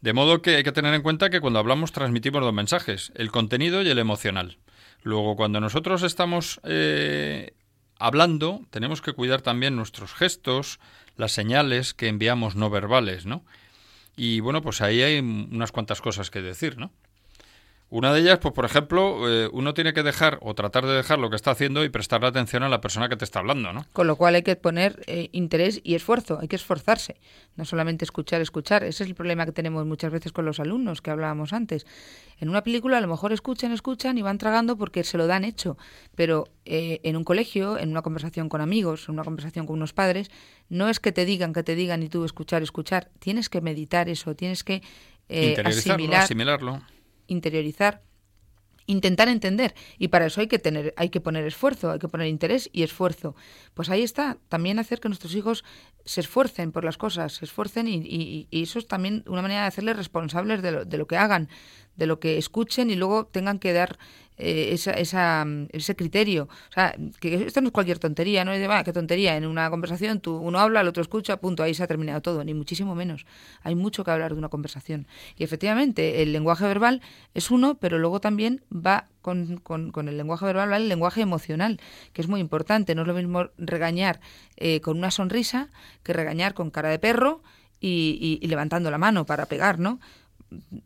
De modo que hay que tener en cuenta que cuando hablamos transmitimos dos mensajes, el contenido y el emocional. Luego, cuando nosotros estamos eh, hablando, tenemos que cuidar también nuestros gestos, las señales que enviamos no verbales, ¿no? Y bueno, pues ahí hay unas cuantas cosas que decir, ¿no? Una de ellas, pues por ejemplo, eh, uno tiene que dejar o tratar de dejar lo que está haciendo y prestarle atención a la persona que te está hablando, ¿no? Con lo cual hay que poner eh, interés y esfuerzo, hay que esforzarse, no solamente escuchar, escuchar. Ese es el problema que tenemos muchas veces con los alumnos que hablábamos antes. En una película a lo mejor escuchan, escuchan y van tragando porque se lo dan hecho, pero eh, en un colegio, en una conversación con amigos, en una conversación con unos padres, no es que te digan, que te digan y tú escuchar, escuchar. Tienes que meditar eso, tienes que asimilar, asimilarlo interiorizar, intentar entender. Y para eso hay que tener hay que poner esfuerzo hay que poner interés y esfuerzo. Pues ahí está también hacer que nuestros hijos se esfuercen por las cosas se esfuercen y, eso es también una manera de hacerles responsables de lo, de lo que hagan de lo que escuchen y luego tengan que dar eh, esa, esa, ese criterio. O sea, que esto no es cualquier tontería, no es de, va, qué tontería. En una conversación tú, uno habla, el otro escucha, punto, ahí se ha terminado todo, ni muchísimo menos. Hay mucho que hablar de una conversación. Y efectivamente, el lenguaje verbal es uno, pero luego también va con, con, el lenguaje verbal, el lenguaje emocional, que es muy importante. No es lo mismo regañar eh, con una sonrisa que regañar con cara de perro y, y levantando la mano para pegar, ¿no?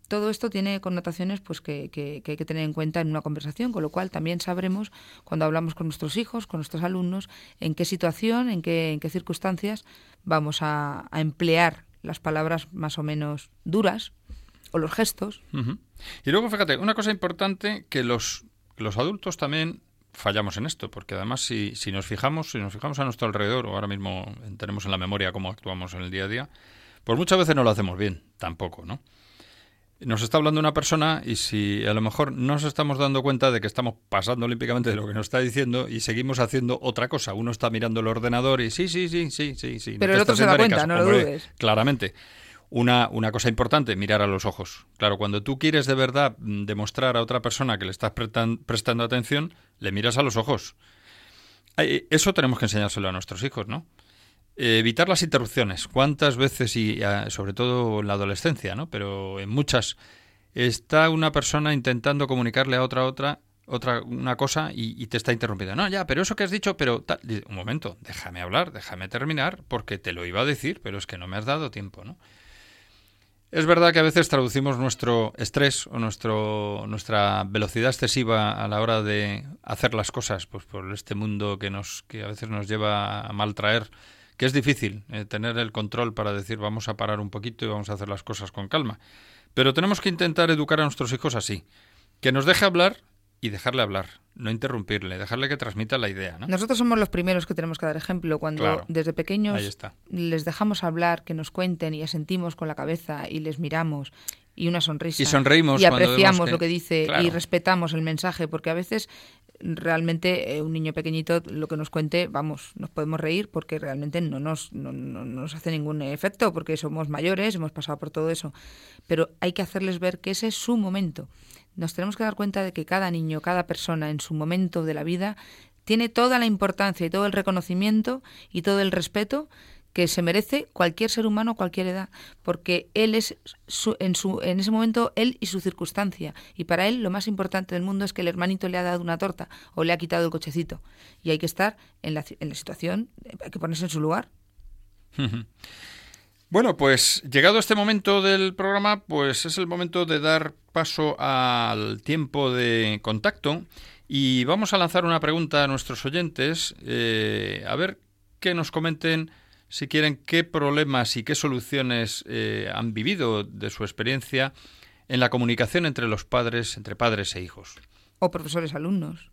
Todo esto tiene connotaciones pues que, que, hay que tener en cuenta en una conversación, con lo cual también sabremos cuando hablamos con nuestros hijos, con nuestros alumnos, en qué situación, en qué, en qué circunstancias vamos a, emplear las palabras más o menos duras o los gestos. Y luego, fíjate, una cosa importante que los, los adultos también fallamos en esto, porque además si, si nos fijamos, si nos fijamos a nuestro alrededor, o ahora mismo tenemos en la memoria cómo actuamos en el día a día, pues muchas veces no lo hacemos bien, tampoco, ¿no? Nos está hablando una persona y si a lo mejor no nos estamos dando cuenta de que estamos pasando olímpicamente de lo que nos está diciendo y seguimos haciendo otra cosa. Uno está mirando el ordenador y sí, sí, sí, sí, sí, sí. Pero el otro se da cuenta, no lo dudes. Claramente. Una, una cosa importante, mirar a los ojos. Claro, cuando tú quieres de verdad mm, demostrar a otra persona que le estás prestando atención, le miras a los ojos. Eso tenemos que enseñárselo a nuestros hijos, ¿no? Evitar las interrupciones. ¿Cuántas veces, y ah, sobre todo en la adolescencia, ¿no? pero en muchas, está una persona intentando comunicarle a otra otra otra una cosa y, te está interrumpiendo. No, ya, pero eso que has dicho, pero un momento, déjame hablar, déjame terminar, porque te lo iba a decir, pero es que no me has dado tiempo, ¿no? Es verdad que a veces traducimos nuestro estrés o nuestro, nuestra velocidad excesiva a la hora de hacer las cosas, pues por este mundo que nos que a veces nos lleva a maltraer que es difícil eh, tener el control para decir vamos a parar un poquito y vamos a hacer las cosas con calma. Pero tenemos que intentar educar a nuestros hijos así, que nos deje hablar y dejarle hablar, no interrumpirle, dejarle que transmita la idea. Nosotros somos los primeros que tenemos que dar ejemplo cuando desde pequeños les dejamos hablar, que nos cuenten y asentimos con la cabeza y les miramos y una sonrisa. Y sonreímos. Y apreciamos lo que dice y respetamos el mensaje, porque a veces realmente eh, un niño pequeñito lo que nos cuente, vamos, nos podemos reír porque realmente no nos, no, nos hace ningún efecto, porque somos mayores, hemos pasado por todo eso. Pero hay que hacerles ver que ese es su momento. Nos tenemos que dar cuenta de que cada niño, cada persona en su momento de la vida tiene toda la importancia y todo el reconocimiento y todo el respeto que se merece cualquier ser humano, cualquier edad, porque él es en, su, en ese momento él y su circunstancia. Y para él lo más importante del mundo es que el hermanito le ha dado una torta o le ha quitado el cochecito. Y hay que estar en la, en la situación, hay que ponerse en su lugar. *laughs* Bueno, pues llegado este momento del programa, pues es el momento de dar paso al tiempo de contacto Y vamos a lanzar una pregunta a nuestros oyentes, eh, a ver que nos comenten si quieren qué problemas y qué soluciones eh, han vivido de su experiencia en la comunicación entre los padres, entre padres e hijos. O profesores alumnos.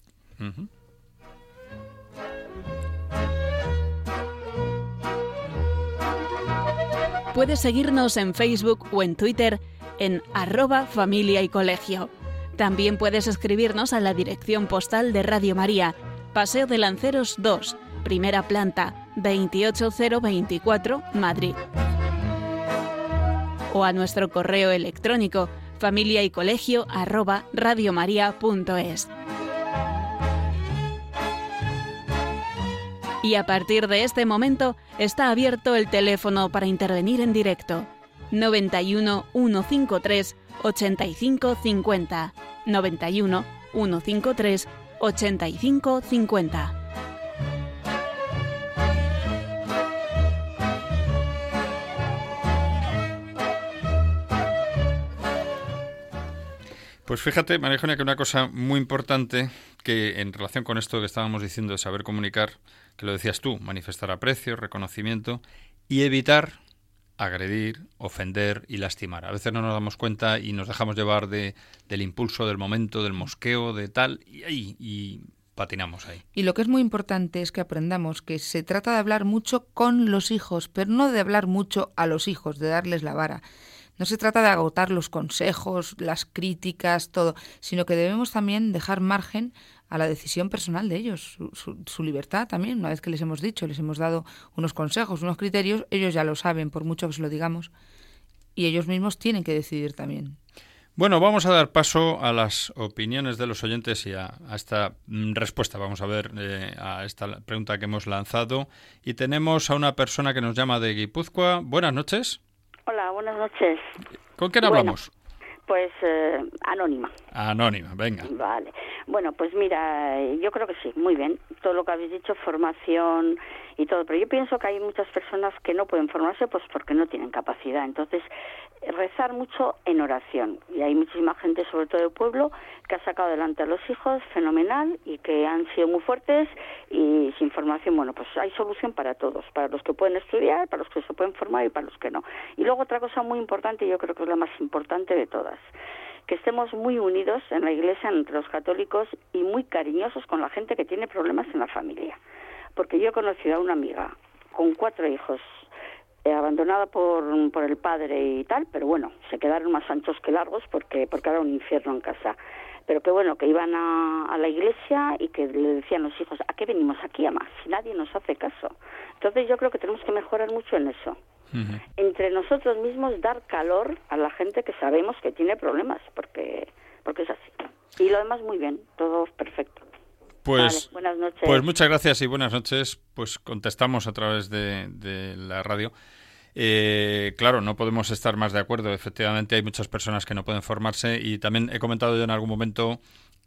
Puedes seguirnos en Facebook o en Twitter en arroba familia y colegio. También puedes escribirnos a la dirección postal de Radio María, Paseo de Lanceros 2, primera planta, 28024, Madrid. O a nuestro correo electrónico familia y colegio arroba radiomaria.es. Y a partir de este momento está abierto el teléfono para intervenir en directo. 91 153 85 50. 91 153 85 Pues fíjate, María que una cosa muy importante que en relación con esto que estábamos diciendo de saber comunicar, que lo decías tú, manifestar aprecio, reconocimiento y evitar agredir, ofender y lastimar. A veces no nos damos cuenta y nos dejamos llevar de, del impulso, del momento, del mosqueo, de tal, y ahí, y patinamos ahí. Y lo que es muy importante es que aprendamos que se trata de hablar mucho con los hijos, pero no de hablar mucho a los hijos, de darles la vara. No se trata de agotar los consejos, las críticas, todo, sino que debemos también dejar margen a la decisión personal de ellos, su, libertad también. Una vez que les hemos dicho, les hemos dado unos consejos, unos criterios, ellos ya lo saben, por mucho que se lo digamos, y ellos mismos tienen que decidir también. Bueno, vamos a dar paso a las opiniones de los oyentes y a, esta mm, respuesta. Vamos a ver eh, a esta pregunta que hemos lanzado. Y tenemos a una persona que nos llama de Guipúzcoa. Buenas noches. Hola, buenas noches. ¿Con quién hablamos? pues eh, anónima. Anónima, venga. Vale. Bueno, pues mira, yo creo que sí, muy bien. Todo lo que habéis dicho, formación y todo. Pero yo pienso que hay muchas personas que no pueden formarse pues porque no tienen capacidad. Entonces, rezar mucho en oración. Y hay muchísima gente, sobre todo del pueblo, que ha sacado adelante a los hijos, fenomenal, y que han sido muy fuertes y sin formación, bueno, pues hay solución para todos, para los que pueden estudiar, para los que se pueden formar y para los que no. Y luego otra cosa muy importante, y yo creo que es la más importante de todas, que estemos muy unidos en la iglesia entre los católicos y muy cariñosos con la gente que tiene problemas en la familia. Porque yo he conocido a una amiga con cuatro hijos, eh, abandonada por, por el padre y tal, pero bueno, se quedaron más anchos que largos porque, porque era un infierno en casa. Pero que bueno, que iban a, a la iglesia y que le decían los hijos, ¿a qué venimos aquí a más? Si nadie nos hace caso. Entonces yo creo que tenemos que mejorar mucho en eso. Entre nosotros mismos dar calor a la gente que sabemos que tiene problemas, porque, porque es así. Y lo demás muy bien, todo perfecto. Pues, buenas noches. Pues muchas gracias y buenas noches. Pues contestamos a través de, la radio. Eh, claro, no podemos estar más de acuerdo. Efectivamente, hay muchas personas que no pueden formarse y también he comentado yo en algún momento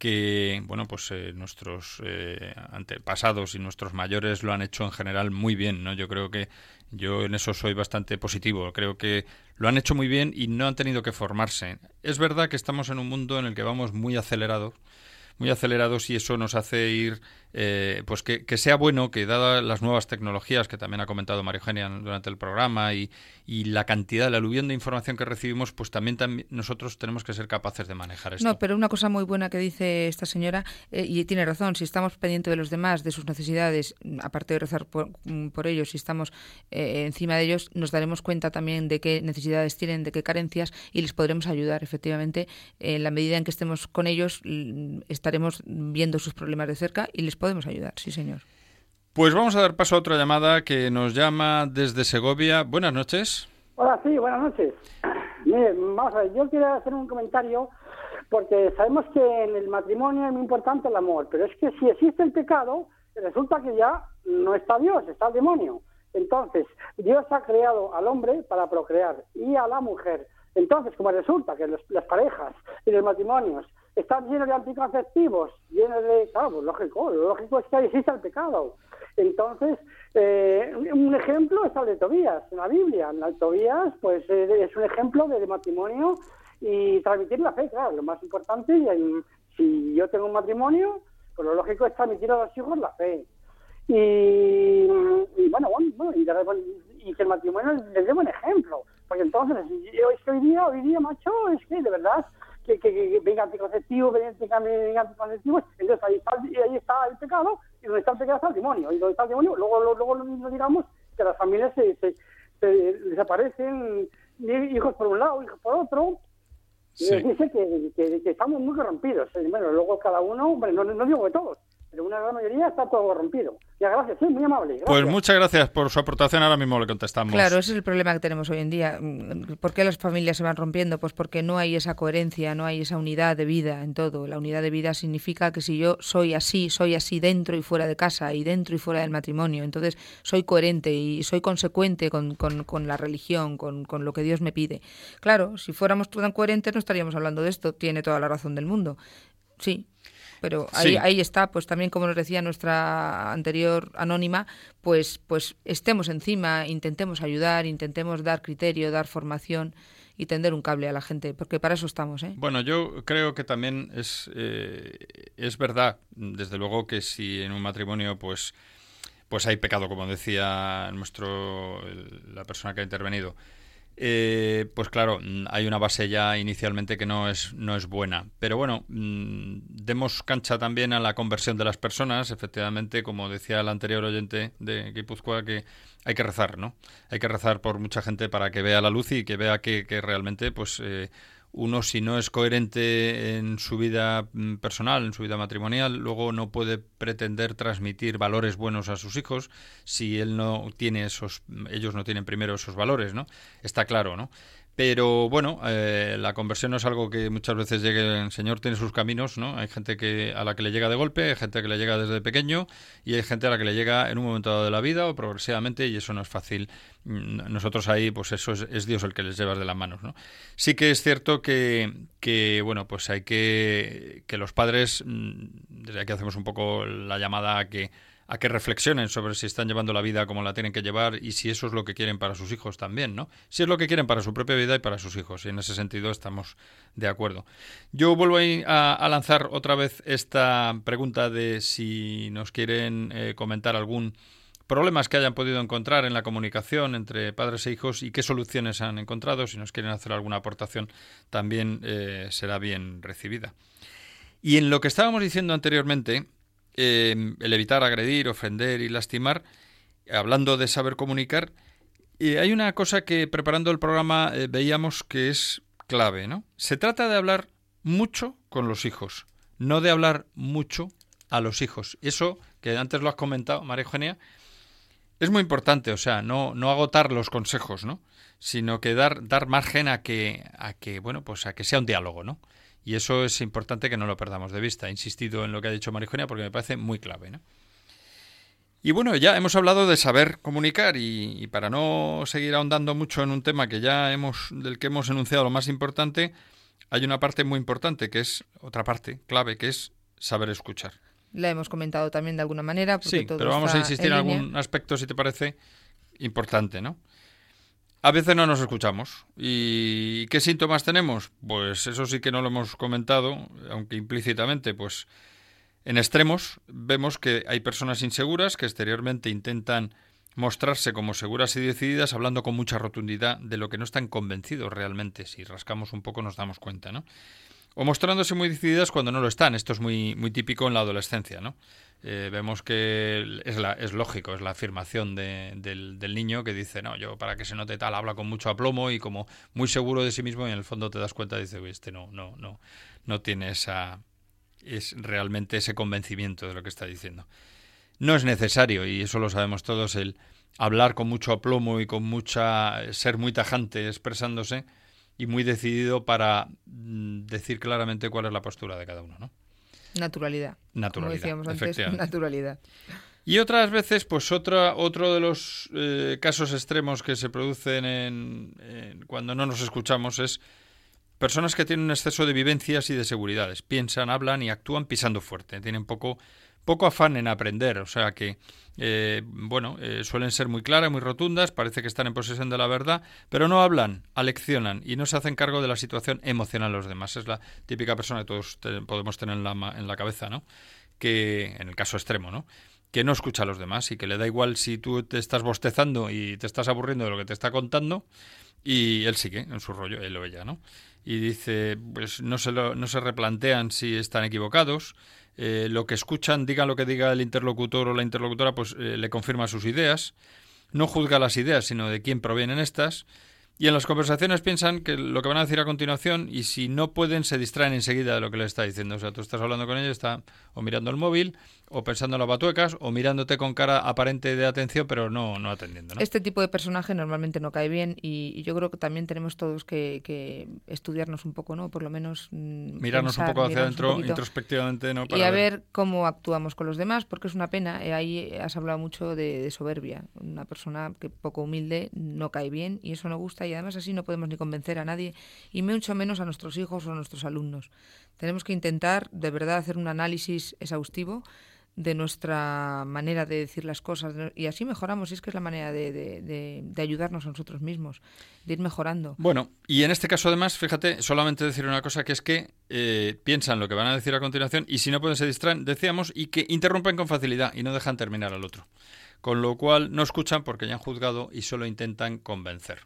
que bueno pues eh, nuestros eh, antepasados y nuestros mayores lo han hecho en general muy bien no yo creo que yo en eso soy bastante positivo creo que lo han hecho muy bien y no han tenido que formarse es verdad que estamos en un mundo en el que vamos muy acelerados muy acelerados y eso nos hace ir, eh, pues que, sea bueno que dadas las nuevas tecnologías que también ha comentado María Eugenia durante el programa y, y la cantidad, la aluvión de información que recibimos, pues también, nosotros tenemos que ser capaces de manejar esto. No, pero una cosa muy buena que dice esta señora, eh, y tiene razón, si estamos pendientes de los demás, de sus necesidades, aparte de rezar por, por ellos, si estamos eh, encima de ellos, nos daremos cuenta también de qué necesidades tienen, de qué carencias, y les podremos ayudar, efectivamente, en la medida en que estemos con ellos, estaremos viendo sus problemas de cerca y les podemos ayudar, sí señor. Pues vamos a dar paso a otra llamada que nos llama desde Segovia. Buenas noches. Hola, sí, buenas noches. *clears throat* Mire, vamos a ver, yo quiero hacer un comentario porque sabemos que en el matrimonio es muy importante el amor, pero es que si existe el pecado, resulta que ya no está Dios, está el demonio. Entonces, Dios ha creado al hombre para procrear y a la mujer. Entonces, como resulta que las parejas y los matrimonios están llenos de anticonceptivos, llenos de... Claro, pues lógico, lo lógico es que existe el pecado. Entonces, eh, un ejemplo es el de Tobías, en la Biblia. En Tobías, pues eh, es un ejemplo de, matrimonio y transmitir la fe, claro, lo más importante. Y si yo tengo un matrimonio, pues lo lógico es transmitir a los hijos la fe. Y, y bueno, bueno, y, y, que el matrimonio les dé buen ejemplo. Porque entonces, yo, es que hoy día, hoy día, macho, es que de verdad, que, que, que venga anticonceptivo, venga, venga anticonceptivos, entonces ahí está, ahí está el pecado, y donde está el pecado está el demonio, y donde está el demonio, luego, luego, luego digamos que las familias se, se, se desaparecen, hijos por un lado, hijos por otro, y dice que, que, que, estamos muy corrompidos. Bueno, luego cada uno, bueno, no, no digo que todos, pero una gran mayoría está todo rompido. Ya, gracias, sí, muy amable. Pues muchas gracias por su aportación, ahora mismo le contestamos. Claro, ese es el problema que tenemos hoy en día. ¿Por qué las familias se van rompiendo? Pues porque no hay esa coherencia, no hay esa unidad de vida en todo. La unidad de vida significa que si yo soy así, soy así dentro y fuera de casa y dentro y fuera del matrimonio, entonces soy coherente y soy consecuente con, con, con la religión, con, con lo que Dios me pide. Claro, si fuéramos tan coherentes no estaríamos hablando de esto, tiene toda la razón del mundo. Sí, pero ahí, ahí está, pues también como nos decía nuestra anterior anónima, pues, pues estemos encima, intentemos ayudar, intentemos dar criterio, dar formación y tender un cable a la gente, porque para eso estamos. ¿eh? Bueno, yo creo que también es, eh, es verdad, desde luego que si en un matrimonio pues, pues hay pecado, como decía nuestro, la persona que ha intervenido, eh, pues claro, mm, hay una base ya inicialmente que no es, no es buena. Pero bueno, mm, demos cancha también a la conversión de las personas. Efectivamente, como decía el anterior oyente de Guipúzcoa, que hay que rezar, ¿no? Hay que rezar por mucha gente para que vea la luz y que vea que, que realmente, pues, eh, uno si no es coherente en su vida mm, personal, en su vida matrimonial, luego no puede pretender transmitir valores buenos a sus hijos si él no tiene esos, ellos no tienen primero esos valores, ¿no? Está claro, ¿no? Pero bueno, eh, la conversión no es algo que muchas veces llegue, el Señor tiene sus caminos, ¿no? Hay gente que a la que le llega de golpe, hay gente que le llega desde pequeño y hay gente a la que le llega en un momento dado de la vida o progresivamente y eso no es fácil. Mm, nosotros ahí, pues eso es, Dios el que les lleva de las manos, ¿no? Sí que es cierto que, que bueno, pues hay que, que los padres, mm, desde aquí hacemos un poco la llamada a que a que reflexionen sobre si están llevando la vida como la tienen que llevar y si eso es lo que quieren para sus hijos también, ¿no? Si es lo que quieren para su propia vida y para sus hijos, y en ese sentido estamos de acuerdo. Yo vuelvo a, a lanzar otra vez esta pregunta de si nos quieren eh, comentar algún problemas que hayan podido encontrar en la comunicación entre padres e hijos y qué soluciones han encontrado. Si nos quieren hacer alguna aportación, también eh, será bien recibida. Y en lo que estábamos diciendo anteriormente, Em, el evitar agredir, ofender y lastimar, hablando de saber comunicar, y hay una cosa que preparando el programa eh, veíamos que es clave, ¿no? Se trata de hablar mucho con los hijos, no de hablar mucho a los hijos. Eso, que antes lo has comentado, María Eugenia, es muy importante, o sea, no, no agotar los consejos, ¿no? sino que dar, dar margen a que, a que, bueno, pues a que sea un diálogo, ¿no? Y eso es importante que no lo perdamos de vista. He insistido en lo que ha dicho Marijonia porque me parece muy clave. ¿no? Y bueno, ya hemos hablado de saber comunicar y, para no seguir ahondando mucho en un tema que ya hemos del que hemos enunciado lo más importante, hay una parte muy importante que es otra parte clave que es saber escuchar. La hemos comentado también de alguna manera. sí, pero vamos a insistir en, en algún aspecto, si te parece, importante, ¿no? A veces no nos escuchamos. ¿Y qué síntomas tenemos? Pues eso sí que no lo hemos comentado, aunque implícitamente, pues en extremos vemos que hay personas inseguras que exteriormente intentan mostrarse como seguras y decididas, hablando con mucha rotundidad de lo que no están convencidos realmente. Si rascamos un poco nos damos cuenta, ¿no? O mostrándose muy decididas cuando no lo están. Esto es muy, muy típico en la adolescencia, ¿no? Eh, vemos que es, la, es lógico, es la afirmación del, del, niño que dice, no, yo para que se note tal, habla con mucho aplomo y como muy seguro de sí mismo y en el fondo te das cuenta dice, este no, no, no, no tiene esa, es realmente ese convencimiento de lo que está diciendo. No es necesario, y eso lo sabemos todos, el hablar con mucho aplomo y con mucha, ser muy tajante expresándose y muy decidido para mm, decir claramente cuál es la postura de cada uno, ¿no? Naturalidad. Naturalidad. Como decíamos antes, naturalidad. Y otras veces, pues otra, otro de los eh, casos extremos que se producen en, cuando no nos escuchamos es personas que tienen un exceso de vivencias y de seguridades. Piensan, hablan y actúan pisando fuerte. Tienen poco, poco afán en aprender. O sea que, eh, bueno, eh, suelen ser muy claras, muy rotundas, parece que están en posesión de la verdad, pero no hablan, aleccionan y no se hacen cargo de la situación emocional de los demás. Es la típica persona que todos podemos tener en la, en la cabeza, ¿no? que, en el caso extremo, ¿no? Que no escucha a los demás y que le da igual si tú te estás bostezando y te estás aburriendo de lo que te está contando y él sigue en su rollo, él o ella, ¿no? Y dice, pues no se, lo, no se replantean si están equivocados, eh, lo que escuchan, digan lo que diga el interlocutor o la interlocutora, pues eh, le confirma sus ideas, no juzga las ideas, sino de quién provienen estas, y en las conversaciones piensan que lo que van a decir a continuación y si no pueden se distraen enseguida de lo que le está diciendo. O sea, tú estás hablando con ella, está o mirando el móvil o pensando en las batuecas o mirándote con cara aparente de atención pero no, no atendiendo. Este tipo de personaje normalmente no cae bien y, yo creo que también tenemos todos que, estudiarnos un poco, ¿no? Por lo menos... Mm, Mirarnos un poco hacia adentro introspectivamente, ¿no? y a ver. cómo actuamos con los demás porque es una pena. Eh, ahí has hablado mucho de, de soberbia. Una persona que poco humilde no cae bien y eso no gusta y además así no podemos ni convencer a nadie y mucho menos a nuestros hijos o a nuestros alumnos. Tenemos que intentar de verdad hacer un análisis exhaustivo de nuestra manera de decir las cosas y así mejoramos y es que es la manera de, ayudarnos a nosotros mismos de ir mejorando. Bueno y en este caso además fíjate solamente decir una cosa que es que eh, piensan lo que van a decir a continuación y si no pueden se distraen decíamos y que interrumpen con facilidad y no dejan terminar al otro. Con lo cual no escuchan porque ya han juzgado y solo intentan convencer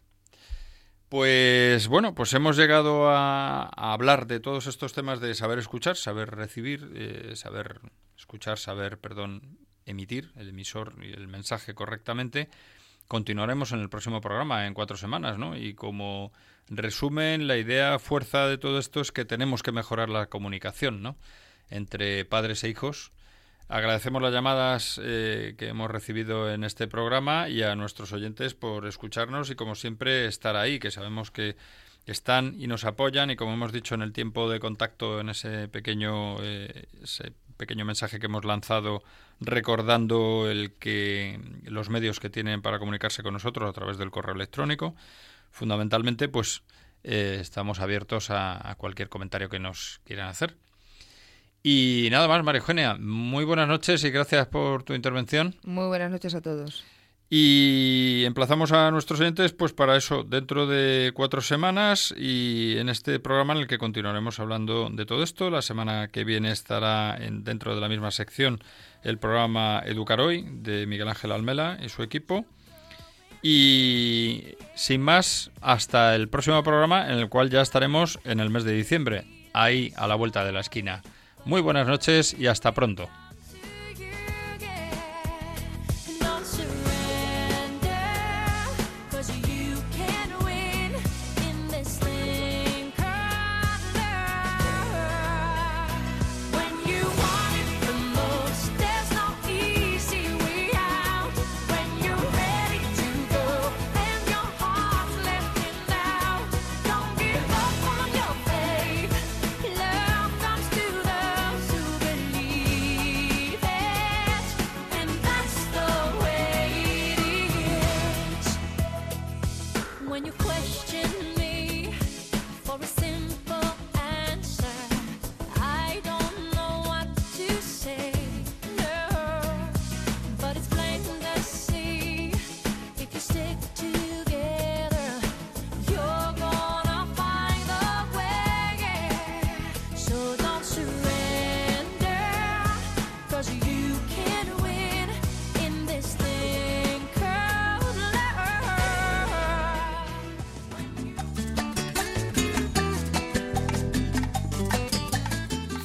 pues bueno, pues hemos llegado a, hablar de todos estos temas de saber escuchar, saber recibir, eh, saber escuchar, saber, perdón, emitir el emisor y el mensaje correctamente. Continuaremos en el próximo programa en cuatro semanas, ¿no? Y como resumen, la idea fuerza de todo esto es que tenemos que mejorar la comunicación, ¿no? Entre padres e hijos Agradecemos las llamadas eh, que hemos recibido en este programa y a nuestros oyentes por escucharnos y como siempre estar ahí, que sabemos que están y nos apoyan. Y como hemos dicho en el tiempo de contacto en ese pequeño eh, ese pequeño mensaje que hemos lanzado recordando el que los medios que tienen para comunicarse con nosotros a través del correo electrónico fundamentalmente pues eh, estamos abiertos a, a cualquier comentario que nos quieran hacer y nada más, María Eugenia, muy buenas noches y gracias por tu intervención. Muy buenas noches a todos. Y emplazamos a nuestros oyentes pues para eso dentro de cuatro semanas y en este programa en el que continuaremos hablando de todo esto. La semana que viene estará en, dentro de la misma sección el programa Educar Hoy de Miguel Ángel Almela y su equipo. Y sin más, hasta el próximo programa en el cual ya estaremos en el mes de diciembre, ahí a la vuelta de la esquina. Muy buenas noches y hasta pronto.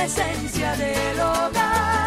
la esencia del hogar.